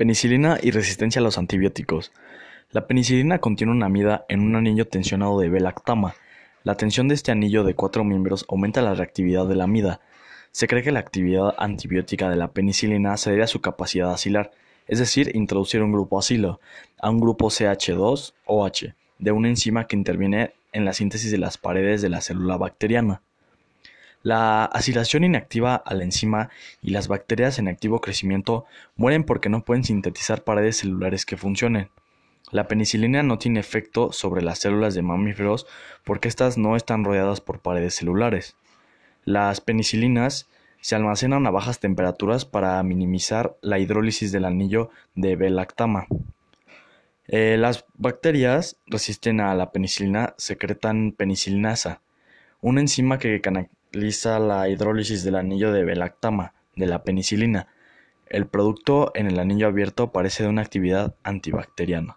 Penicilina y resistencia a los antibióticos. La penicilina contiene una amida en un anillo tensionado de B-lactama. La tensión de este anillo de cuatro miembros aumenta la reactividad de la amida. Se cree que la actividad antibiótica de la penicilina se debe a su capacidad asilar, es decir, introducir un grupo asilo, a un grupo CH2-OH, de una enzima que interviene en la síntesis de las paredes de la célula bacteriana. La asilación inactiva a la enzima y las bacterias en activo crecimiento mueren porque no pueden sintetizar paredes celulares que funcionen. La penicilina no tiene efecto sobre las células de mamíferos porque éstas no están rodeadas por paredes celulares. Las penicilinas se almacenan a bajas temperaturas para minimizar la hidrólisis del anillo de B-lactama. Eh, las bacterias resisten a la penicilina secretan penicilinasa, una enzima que canaliza la hidrólisis del anillo de B-lactama de la penicilina. El producto en el anillo abierto parece de una actividad antibacteriana.